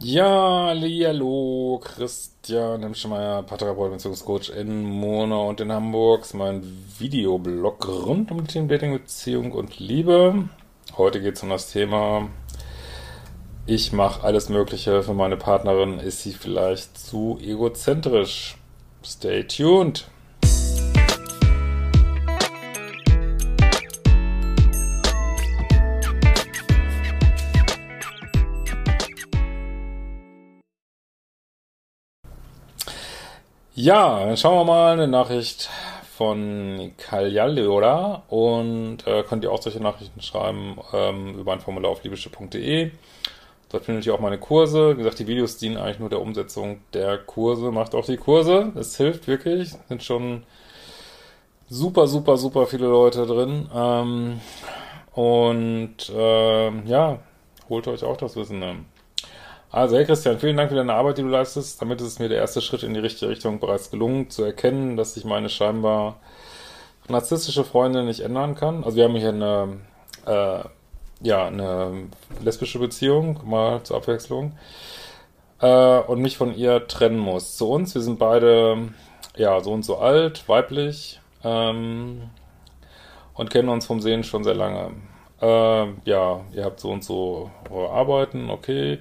Ja, hallo, Christian Hemschmeier, Paartherapeut Beziehungscoach in Monau und in Hamburg. Mein Videoblog rund um die Themen Dating, Beziehung und Liebe. Heute geht es um das Thema, ich mache alles Mögliche für meine Partnerin. Ist sie vielleicht zu egozentrisch? Stay tuned. Ja, dann schauen wir mal eine Nachricht von Kaljaliora und äh, könnt ihr auch solche Nachrichten schreiben ähm, über ein Formular auf liebische.de. Dort findet ihr auch meine Kurse. Wie gesagt, die Videos dienen eigentlich nur der Umsetzung der Kurse. Macht auch die Kurse. Es hilft wirklich. Sind schon super, super, super viele Leute drin. Ähm, und äh, ja, holt euch auch das Wissen. Ne? Also, hey Christian, vielen Dank für deine Arbeit, die du leistest. Damit ist es mir der erste Schritt in die richtige Richtung bereits gelungen, zu erkennen, dass sich meine scheinbar narzisstische Freundin nicht ändern kann. Also wir haben hier eine, äh, ja, eine lesbische Beziehung, mal zur Abwechslung, äh, und mich von ihr trennen muss. Zu uns, wir sind beide, ja, so und so alt, weiblich, ähm, und kennen uns vom Sehen schon sehr lange. Äh, ja, ihr habt so und so eure Arbeiten, okay.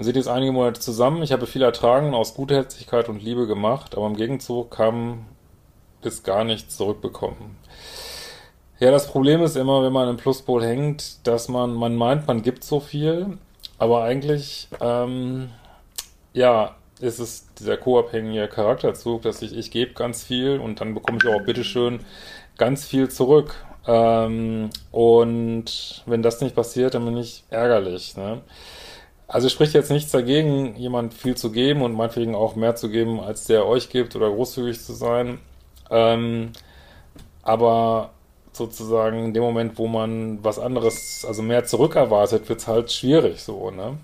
Wir sind jetzt einige Monate zusammen. Ich habe viel ertragen, aus Gutherzigkeit und Liebe gemacht, aber im Gegenzug kam bis gar nichts zurückbekommen. Ja, das Problem ist immer, wenn man im Pluspol hängt, dass man, man meint, man gibt so viel, aber eigentlich, ähm, ja, ist es dieser co-abhängige Charakterzug, dass ich, ich gebe ganz viel und dann bekomme ich auch bitteschön ganz viel zurück. Ähm, und wenn das nicht passiert, dann bin ich ärgerlich. Ne? Also spricht jetzt nichts dagegen, jemand viel zu geben und meinetwegen auch mehr zu geben, als der euch gibt oder großzügig zu sein. Ähm, aber sozusagen in dem Moment, wo man was anderes, also mehr zurückerwartet, wird es halt schwierig so, ne?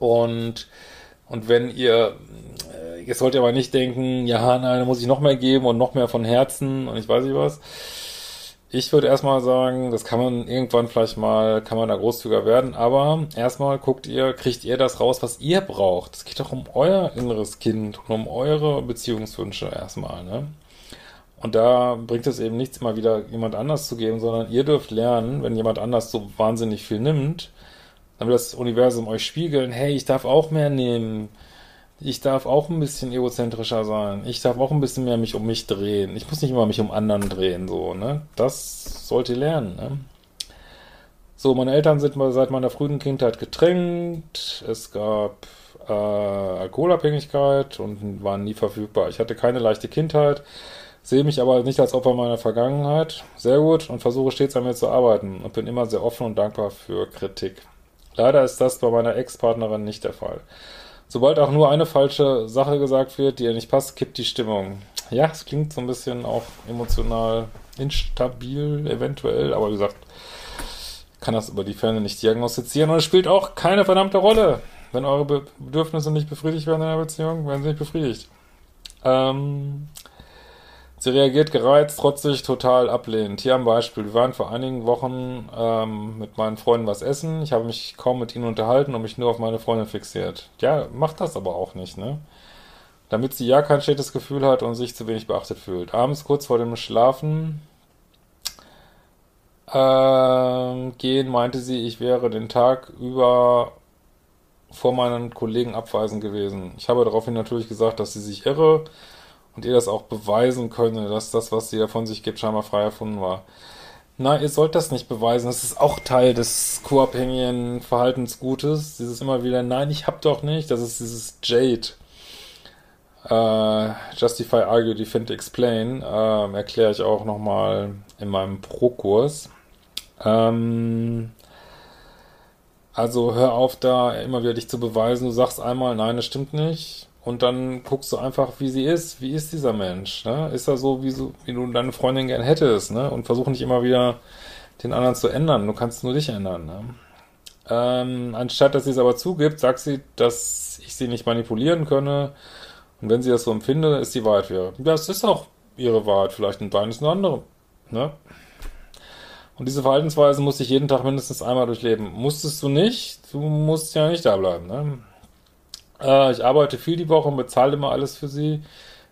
Und, und wenn ihr, äh, jetzt sollt ihr aber nicht denken, ja, nein, da muss ich noch mehr geben und noch mehr von Herzen und ich weiß nicht was. Ich würde erstmal sagen, das kann man irgendwann vielleicht mal, kann man da großzügiger werden, aber erstmal guckt ihr, kriegt ihr das raus, was ihr braucht. Es geht doch um euer inneres Kind und um eure Beziehungswünsche erstmal, ne? Und da bringt es eben nichts, mal wieder jemand anders zu geben, sondern ihr dürft lernen, wenn jemand anders so wahnsinnig viel nimmt, dann wird das Universum euch spiegeln, hey, ich darf auch mehr nehmen ich darf auch ein bisschen egozentrischer sein. Ich darf auch ein bisschen mehr mich um mich drehen. Ich muss nicht immer mich um anderen drehen, so, ne? Das sollt ihr lernen, ne? So, meine Eltern sind seit meiner frühen Kindheit getrennt. Es gab äh, Alkoholabhängigkeit und waren nie verfügbar. Ich hatte keine leichte Kindheit, sehe mich aber nicht als Opfer meiner Vergangenheit. Sehr gut und versuche stets an mir zu arbeiten und bin immer sehr offen und dankbar für Kritik. Leider ist das bei meiner Ex-Partnerin nicht der Fall. Sobald auch nur eine falsche Sache gesagt wird, die ihr nicht passt, kippt die Stimmung. Ja, es klingt so ein bisschen auch emotional instabil, eventuell, aber wie gesagt, kann das über die Ferne nicht diagnostizieren und es spielt auch keine verdammte Rolle. Wenn eure Bedürfnisse nicht befriedigt werden in einer Beziehung, werden sie nicht befriedigt. Ähm, Sie reagiert gereizt, trotzig, total ablehnend. Hier ein Beispiel. Wir waren vor einigen Wochen ähm, mit meinen Freunden was essen. Ich habe mich kaum mit ihnen unterhalten und mich nur auf meine Freundin fixiert. Ja, macht das aber auch nicht, ne? Damit sie ja kein schlechtes Gefühl hat und sich zu wenig beachtet fühlt. Abends kurz vor dem Schlafen ähm, gehen meinte sie, ich wäre den Tag über vor meinen Kollegen abweisend gewesen. Ich habe daraufhin natürlich gesagt, dass sie sich irre und ihr das auch beweisen könne, dass das, was sie da von sich gibt, scheinbar frei erfunden war. Na, ihr sollt das nicht beweisen. Das ist auch Teil des co-abhängigen Verhaltensgutes. Dieses immer wieder, nein, ich hab doch nicht. Das ist dieses Jade. Äh, Justify, Argue, Defend, Explain. Äh, erkläre ich auch nochmal in meinem Pro-Kurs. Ähm, Also hör auf, da immer wieder dich zu beweisen. Du sagst einmal, nein, das stimmt nicht. Und dann guckst du einfach, wie sie ist. Wie ist dieser Mensch? Ne? Ist er so wie, so, wie du deine Freundin gern hättest? Ne? Und versuch nicht immer wieder den anderen zu ändern. Du kannst nur dich ändern. Ne? Ähm, anstatt dass sie es aber zugibt, sagt sie, dass ich sie nicht manipulieren könne. Und wenn sie das so empfindet, ist die Wahrheit für. Ja, es ist auch ihre Wahrheit. Vielleicht ein Bein ist eine andere. Ne? Und diese Verhaltensweise musste ich jeden Tag mindestens einmal durchleben. Musstest du nicht, du musst ja nicht da bleiben. Ne? Äh, ich arbeite viel die Woche und bezahle immer alles für sie.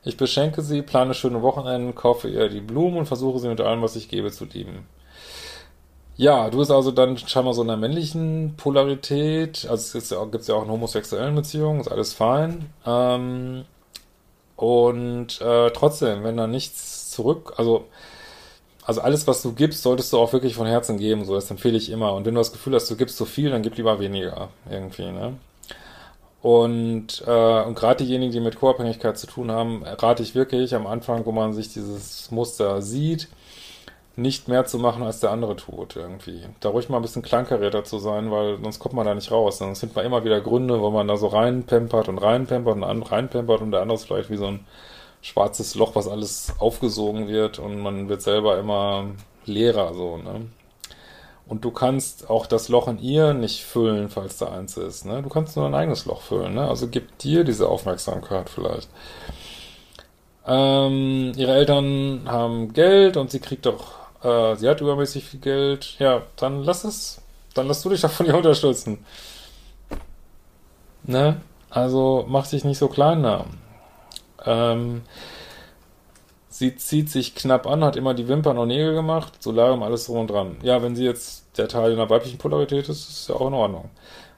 Ich beschenke sie, plane schöne Wochenenden, kaufe ihr die Blumen und versuche sie mit allem, was ich gebe, zu lieben. Ja, du bist also dann scheinbar so in einer männlichen Polarität. Also es gibt ja auch in homosexuellen Beziehungen, ist alles fein. Ähm, und äh, trotzdem, wenn da nichts zurück, also also alles, was du gibst, solltest du auch wirklich von Herzen geben. So, das empfehle ich immer. Und wenn du das Gefühl hast, du gibst zu viel, dann gib lieber weniger irgendwie. Ne? Und, äh, und gerade diejenigen, die mit Co-Abhängigkeit zu tun haben, rate ich wirklich am Anfang, wo man sich dieses Muster sieht, nicht mehr zu machen, als der andere tut irgendwie. Da ruhig mal ein bisschen klankerräter zu sein, weil sonst kommt man da nicht raus. Sonst sind man immer wieder Gründe, wo man da so reinpempert und reinpempert und reinpempert und der andere ist vielleicht wie so ein schwarzes Loch, was alles aufgesogen wird und man wird selber immer leerer so, ne? Und du kannst auch das Loch in ihr nicht füllen, falls da eins ist, ne? Du kannst nur dein eigenes Loch füllen, ne? Also gib dir diese Aufmerksamkeit vielleicht. Ähm, ihre Eltern haben Geld und sie kriegt doch, äh, sie hat übermäßig viel Geld. Ja, dann lass es, dann lass du dich doch von ihr unterstützen. Ne? Also mach dich nicht so klein da. Ähm, sie zieht sich knapp an, hat immer die Wimpern und Nägel gemacht, Solarium, alles drum und dran. Ja, wenn sie jetzt der Teil in der weiblichen Polarität ist, ist ja auch in Ordnung.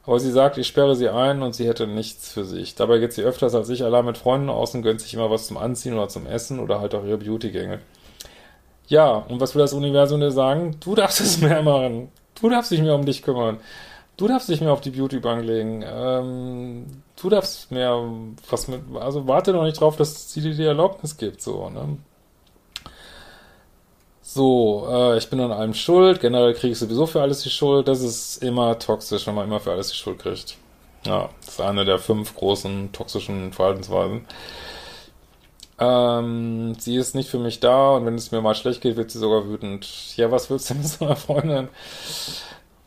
Aber sie sagt, ich sperre sie ein und sie hätte nichts für sich. Dabei geht sie öfters als ich allein mit Freunden aus und gönnt sich immer was zum Anziehen oder zum Essen oder halt auch ihre Beautygänge. Ja, und was will das Universum dir sagen? Du darfst es mehr machen. Du darfst dich mehr um dich kümmern. Du darfst dich mehr auf die Beautybank legen. Ähm, du darfst mehr was mit, also warte doch nicht drauf, dass sie dir die Erlaubnis gibt, so, ne? So, äh, ich bin an allem schuld, generell kriege ich sowieso für alles die Schuld. Das ist immer toxisch, wenn man immer für alles die Schuld kriegt. Ja, das ist eine der fünf großen toxischen Verhaltensweisen. Ähm, sie ist nicht für mich da und wenn es mir mal schlecht geht, wird sie sogar wütend. Ja, was willst du mit so einer Freundin?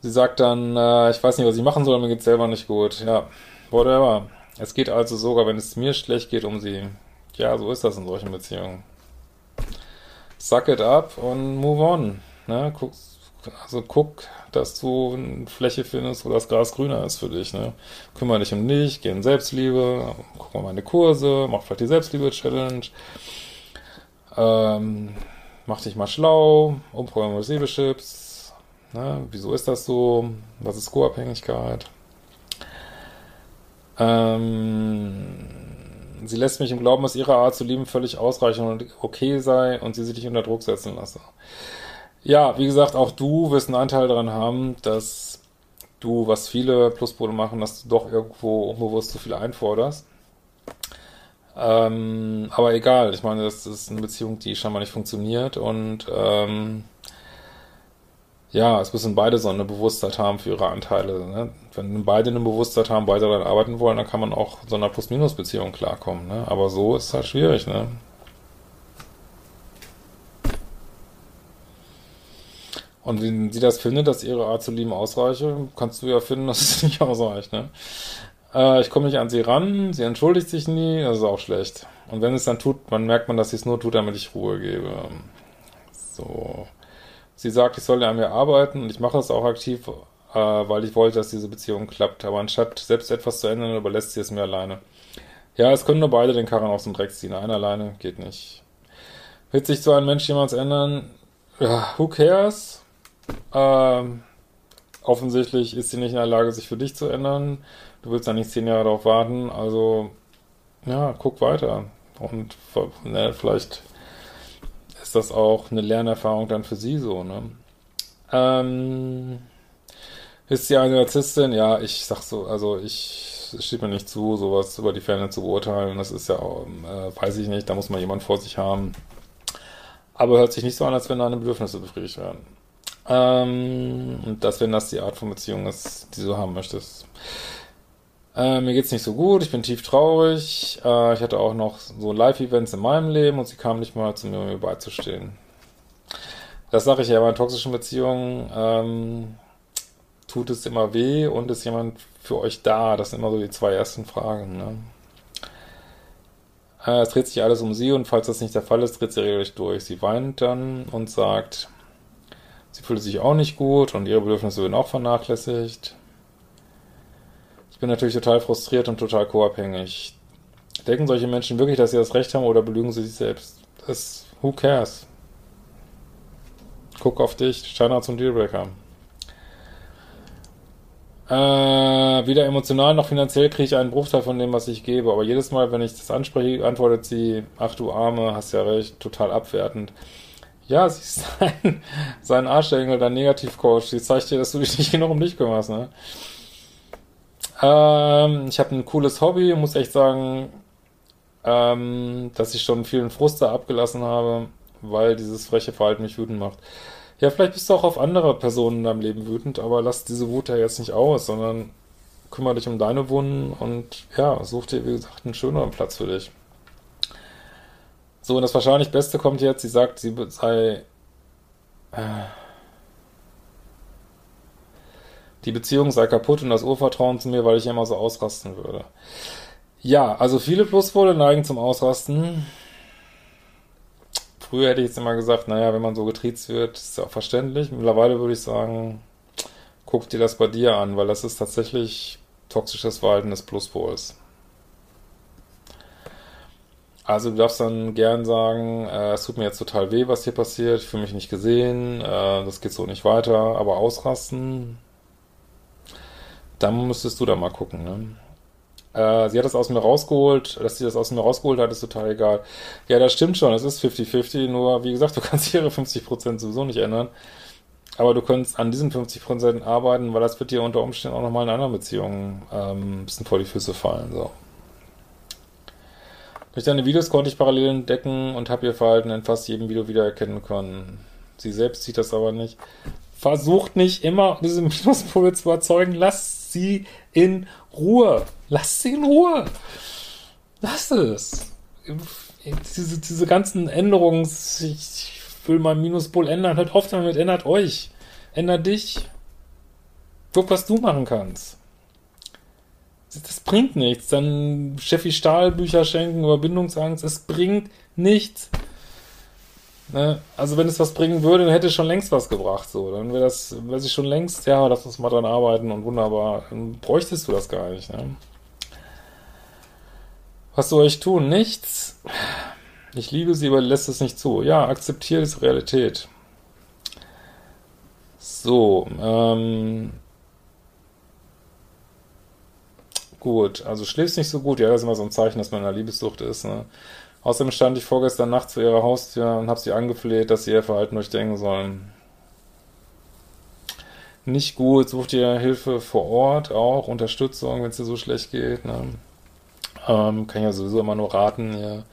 Sie sagt dann, äh, ich weiß nicht, was ich machen soll, mir geht's selber nicht gut. Ja, whatever. Es geht also sogar, wenn es mir schlecht geht, um sie. Ja, so ist das in solchen Beziehungen. Suck it up und move on. Ne? Guck, also guck, dass du eine Fläche findest, wo das Gras grüner ist für dich. Ne? Kümmere dich um dich, geh in Selbstliebe, guck mal meine Kurse, mach vielleicht die Selbstliebe-Challenge. Ähm, mach dich mal schlau, umprogramm Chips, Ne? Wieso ist das so? Was ist Co-Abhängigkeit? Ähm, sie lässt mich im Glauben, dass ihre Art zu lieben völlig ausreichend und okay sei und sie sich nicht unter Druck setzen lasse. Ja, wie gesagt, auch du wirst einen Anteil daran haben, dass du, was viele Pluspole machen, dass du doch irgendwo unbewusst zu viel einforderst. Ähm, aber egal, ich meine, das ist eine Beziehung, die scheinbar nicht funktioniert und ähm, ja, es müssen beide so eine Bewusstheit haben für ihre Anteile. Ne? Wenn beide eine Bewusstheit haben, beide daran arbeiten wollen, dann kann man auch so einer Plus-Minus-Beziehung klarkommen. Ne? Aber so ist es halt schwierig. Ne? Und wenn sie das findet, dass ihre Art zu lieben ausreiche, kannst du ja finden, dass es nicht ausreicht. Ne? Äh, ich komme nicht an sie ran, sie entschuldigt sich nie, das ist auch schlecht. Und wenn es dann tut, man merkt man, dass sie es nur tut, damit ich Ruhe gebe. So. Sie sagt, ich soll an mir arbeiten und ich mache es auch aktiv, äh, weil ich wollte, dass diese Beziehung klappt. Aber anstatt selbst etwas zu ändern, überlässt sie es mir alleine. Ja, es können nur beide den Karren aus dem Dreck ziehen. Einer alleine geht nicht. Wird sich so ein Mensch jemals ändern? Ja, who cares? Ähm, offensichtlich ist sie nicht in der Lage, sich für dich zu ändern. Du willst ja nicht zehn Jahre darauf warten. Also, ja, guck weiter. Und ne, vielleicht ist das auch eine Lernerfahrung dann für sie so, ne? Ähm, ist sie eine Narzisstin? Ja, ich sag so, also ich, steht mir nicht zu, sowas über die Ferne zu beurteilen. Das ist ja, äh, weiß ich nicht, da muss man jemand vor sich haben. Aber hört sich nicht so an, als wenn deine Bedürfnisse befriedigt werden. Ähm, und das, wenn das die Art von Beziehung ist, die du haben möchtest. Äh, mir geht's nicht so gut, ich bin tief traurig. Äh, ich hatte auch noch so Live-Events in meinem Leben und sie kam nicht mal zu mir, um mir beizustehen. Das sage ich ja bei toxischen Beziehungen. Ähm, tut es immer weh und ist jemand für euch da? Das sind immer so die zwei ersten Fragen. Ne? Äh, es dreht sich alles um sie und falls das nicht der Fall ist, dreht sie regelrecht durch. Sie weint dann und sagt, sie fühlt sich auch nicht gut und ihre Bedürfnisse werden auch vernachlässigt. Ich bin natürlich total frustriert und total co-abhängig. Denken solche Menschen wirklich, dass sie das Recht haben oder belügen sie sich selbst? Das, who cares? Guck auf dich, Standards und Dealbreaker. Äh, weder emotional noch finanziell kriege ich einen Bruchteil von dem, was ich gebe. Aber jedes Mal, wenn ich das anspreche, antwortet sie, ach du Arme, hast ja recht, total abwertend. Ja, sie ist sein, sein Arschengel, dein Negativcoach. Sie zeigt dir, dass du dich nicht genug um dich kümmerst, ne? Ähm, ich habe ein cooles Hobby, muss echt sagen, ähm, dass ich schon vielen Frust da abgelassen habe, weil dieses freche Verhalten mich wütend macht. Ja, vielleicht bist du auch auf andere Personen in deinem Leben wütend, aber lass diese Wut ja jetzt nicht aus, sondern kümmere dich um deine Wunden und ja, such dir, wie gesagt, einen schöneren Platz für dich. So, und das wahrscheinlich Beste kommt jetzt, sie sagt, sie sei. Äh, die Beziehung sei kaputt und das Urvertrauen zu mir, weil ich immer so ausrasten würde. Ja, also viele Pluspole neigen zum Ausrasten. Früher hätte ich jetzt immer gesagt, naja, wenn man so getriezt wird, ist ja auch verständlich. Mittlerweile würde ich sagen, guck dir das bei dir an, weil das ist tatsächlich toxisches Verhalten des Pluspols. Also du darfst dann gern sagen, äh, es tut mir jetzt total weh, was hier passiert, ich fühle mich nicht gesehen, äh, das geht so nicht weiter, aber ausrasten, dann müsstest du da mal gucken, ne? Äh, sie hat das aus mir rausgeholt, dass sie das aus mir rausgeholt hat, ist total egal. Ja, das stimmt schon, es ist 50-50, nur wie gesagt, du kannst ihre 50% sowieso nicht ändern. Aber du könntest an diesen 50% arbeiten, weil das wird dir unter Umständen auch nochmal in anderen Beziehungen ähm, ein bisschen vor die Füße fallen. So. Durch deine Videos konnte ich Parallelen entdecken und habe ihr Verhalten in fast jedem Video wiedererkennen können. Sie selbst sieht das aber nicht. Versucht nicht immer diese Minuspole zu erzeugen. Sie in Ruhe. Lass sie in Ruhe. Lass es. Diese, diese ganzen Änderungen, ich will mein Minuspol ändern, hört auf damit, ändert euch. Ändert dich. Guck, was du machen kannst. Das bringt nichts. Dann Steffi Stahl Bücher schenken über Bindungsangst. Es bringt nichts. Ne? Also wenn es was bringen würde, dann hätte es schon längst was gebracht. So, dann wäre das, wäre sie schon längst, ja, lass uns mal dran arbeiten und wunderbar. Dann bräuchtest du das gar nicht. Ne? Was soll ich tun? Nichts. Ich liebe sie, aber lässt es nicht zu. Ja, akzeptiere diese Realität. So, ähm, gut. Also schläfst nicht so gut. Ja, das ist immer so ein Zeichen, dass man in einer Liebessucht ist. Ne? Außerdem stand ich vorgestern Nacht zu ihrer Haustür und habe sie angefleht, dass sie ihr Verhalten durchdenken sollen. Nicht gut, sucht ihr Hilfe vor Ort, auch Unterstützung, wenn es dir so schlecht geht. Ne? Ähm, kann ja sowieso immer nur raten.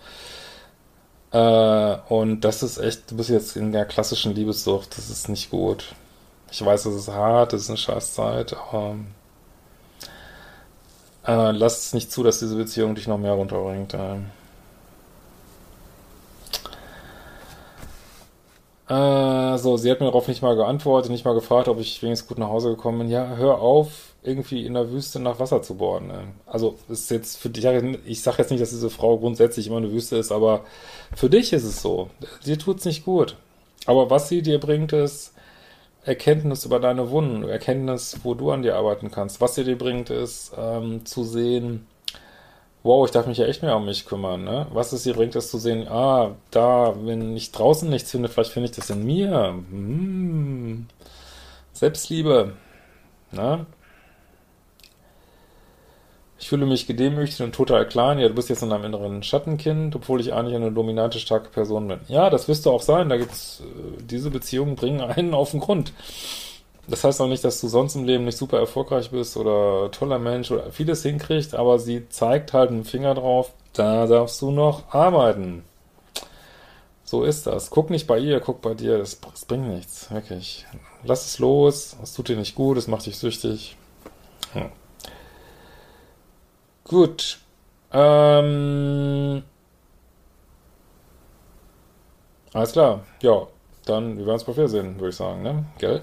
Ja. Äh, und das ist echt, du bist jetzt in der klassischen Liebessucht, das ist nicht gut. Ich weiß, das ist hart, das ist eine Scheißzeit, aber äh, lass es nicht zu, dass diese Beziehung dich noch mehr runterbringt. Äh. Äh, so, sie hat mir darauf nicht mal geantwortet, nicht mal gefragt, ob ich wenigstens gut nach Hause gekommen bin. Ja, hör auf, irgendwie in der Wüste nach Wasser zu bohren. Ne? Also, ist jetzt für dich, ich sage jetzt nicht, dass diese Frau grundsätzlich immer eine Wüste ist, aber für dich ist es so. Dir tut's nicht gut. Aber was sie dir bringt, ist Erkenntnis über deine Wunden, Erkenntnis, wo du an dir arbeiten kannst. Was sie dir bringt, ist ähm, zu sehen, wow, ich darf mich ja echt mehr um mich kümmern, ne? Was es hier bringt, ist zu sehen, ah, da, wenn ich draußen nichts finde, vielleicht finde ich das in mir. Hm. Selbstliebe, ne? Ich fühle mich gedemütigt und total klein. Ja, du bist jetzt in einem inneren Schattenkind, obwohl ich eigentlich eine dominante, starke Person bin. Ja, das wirst du auch sein. Da gibt's, äh, diese Beziehungen bringen einen auf den Grund. Das heißt auch nicht, dass du sonst im Leben nicht super erfolgreich bist oder toller Mensch oder vieles hinkriegst, aber sie zeigt halt einen Finger drauf, da darfst du noch arbeiten. So ist das. Guck nicht bei ihr, guck bei dir. Das, das bringt nichts. Wirklich. Lass es los. Es tut dir nicht gut. Es macht dich süchtig. Hm. Gut. Ähm. Alles klar. Ja. Dann, wir werden uns bei Wiedersehen, würde ich sagen, ne? Gell?